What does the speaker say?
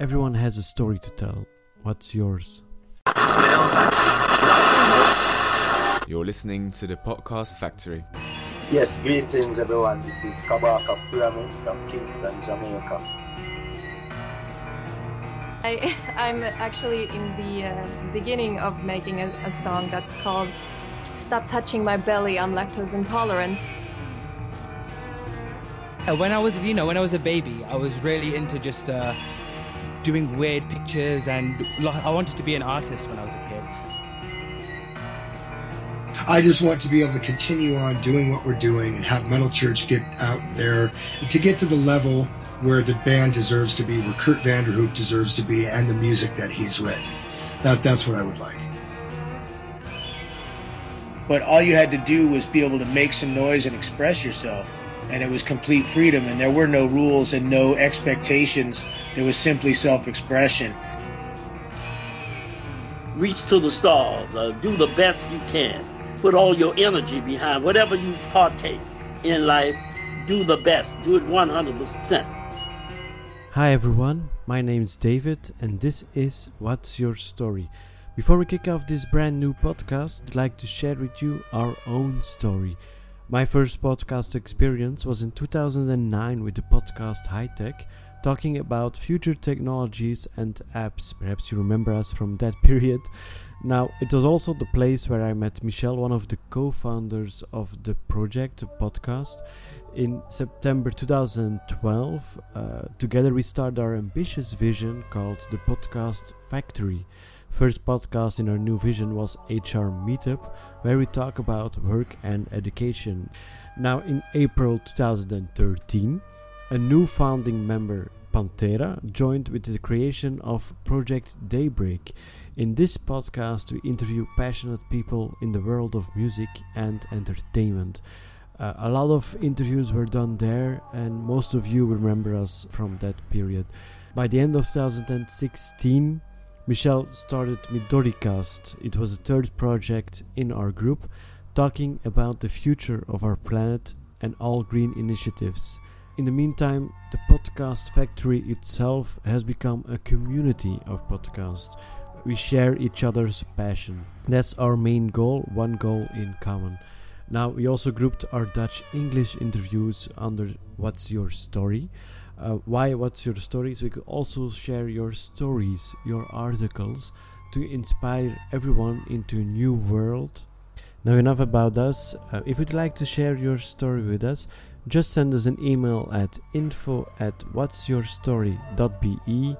Everyone has a story to tell. What's yours? You're listening to the Podcast Factory. Yes, greetings everyone. This is Kabaka Pyramid from Kingston, Jamaica. I, I'm actually in the uh, beginning of making a, a song that's called Stop Touching My Belly, I'm Lactose Intolerant. Uh, When I was, you know, when I was a baby, I was really into just uh, doing weird pictures, and lo- I wanted to be an artist when I was a kid. I just want to be able to continue on doing what we're doing and have Metal Church get out there to get to the level where the band deserves to be, where Kurt Vanderhoof deserves to be, and the music that he's written. That that's what I would like. but all you had to do was be able to make some noise and express yourself and it was complete freedom and there were no rules and no expectations there was simply self-expression reach to the stars, uh, do the best you can, put all your energy behind whatever you partake in life, do the best, do it 100%. Hi everyone, my name is David and this is What's Your Story? Before we kick off this brand new podcast, I'd like to share with you our own story. My first podcast experience was in 2009 with the podcast High Tech, talking about future technologies and apps. Perhaps you remember us from that period. Now, it was also the place where I met Michelle, one of the co founders of the project, podcast. In September 2012, uh, together we started our ambitious vision called the Podcast Factory. First podcast in our new vision was HR Meetup, where we talk about work and education. Now, in April 2013, a new founding member, Pantera, joined with the creation of Project Daybreak. In this podcast, we interview passionate people in the world of music and entertainment. Uh, a lot of interviews were done there, and most of you remember us from that period. By the end of 2016, Michelle started Midoricast. It was a third project in our group talking about the future of our planet and all green initiatives. In the meantime, the podcast factory itself has become a community of podcasts. We share each other's passion. That's our main goal, one goal in common. Now, we also grouped our Dutch English interviews under What's Your Story? Uh, why What's Your Story? So we could also share your stories, your articles to inspire everyone into a new world. Now, enough about us. Uh, if you'd like to share your story with us, just send us an email at info at what'syourstory.be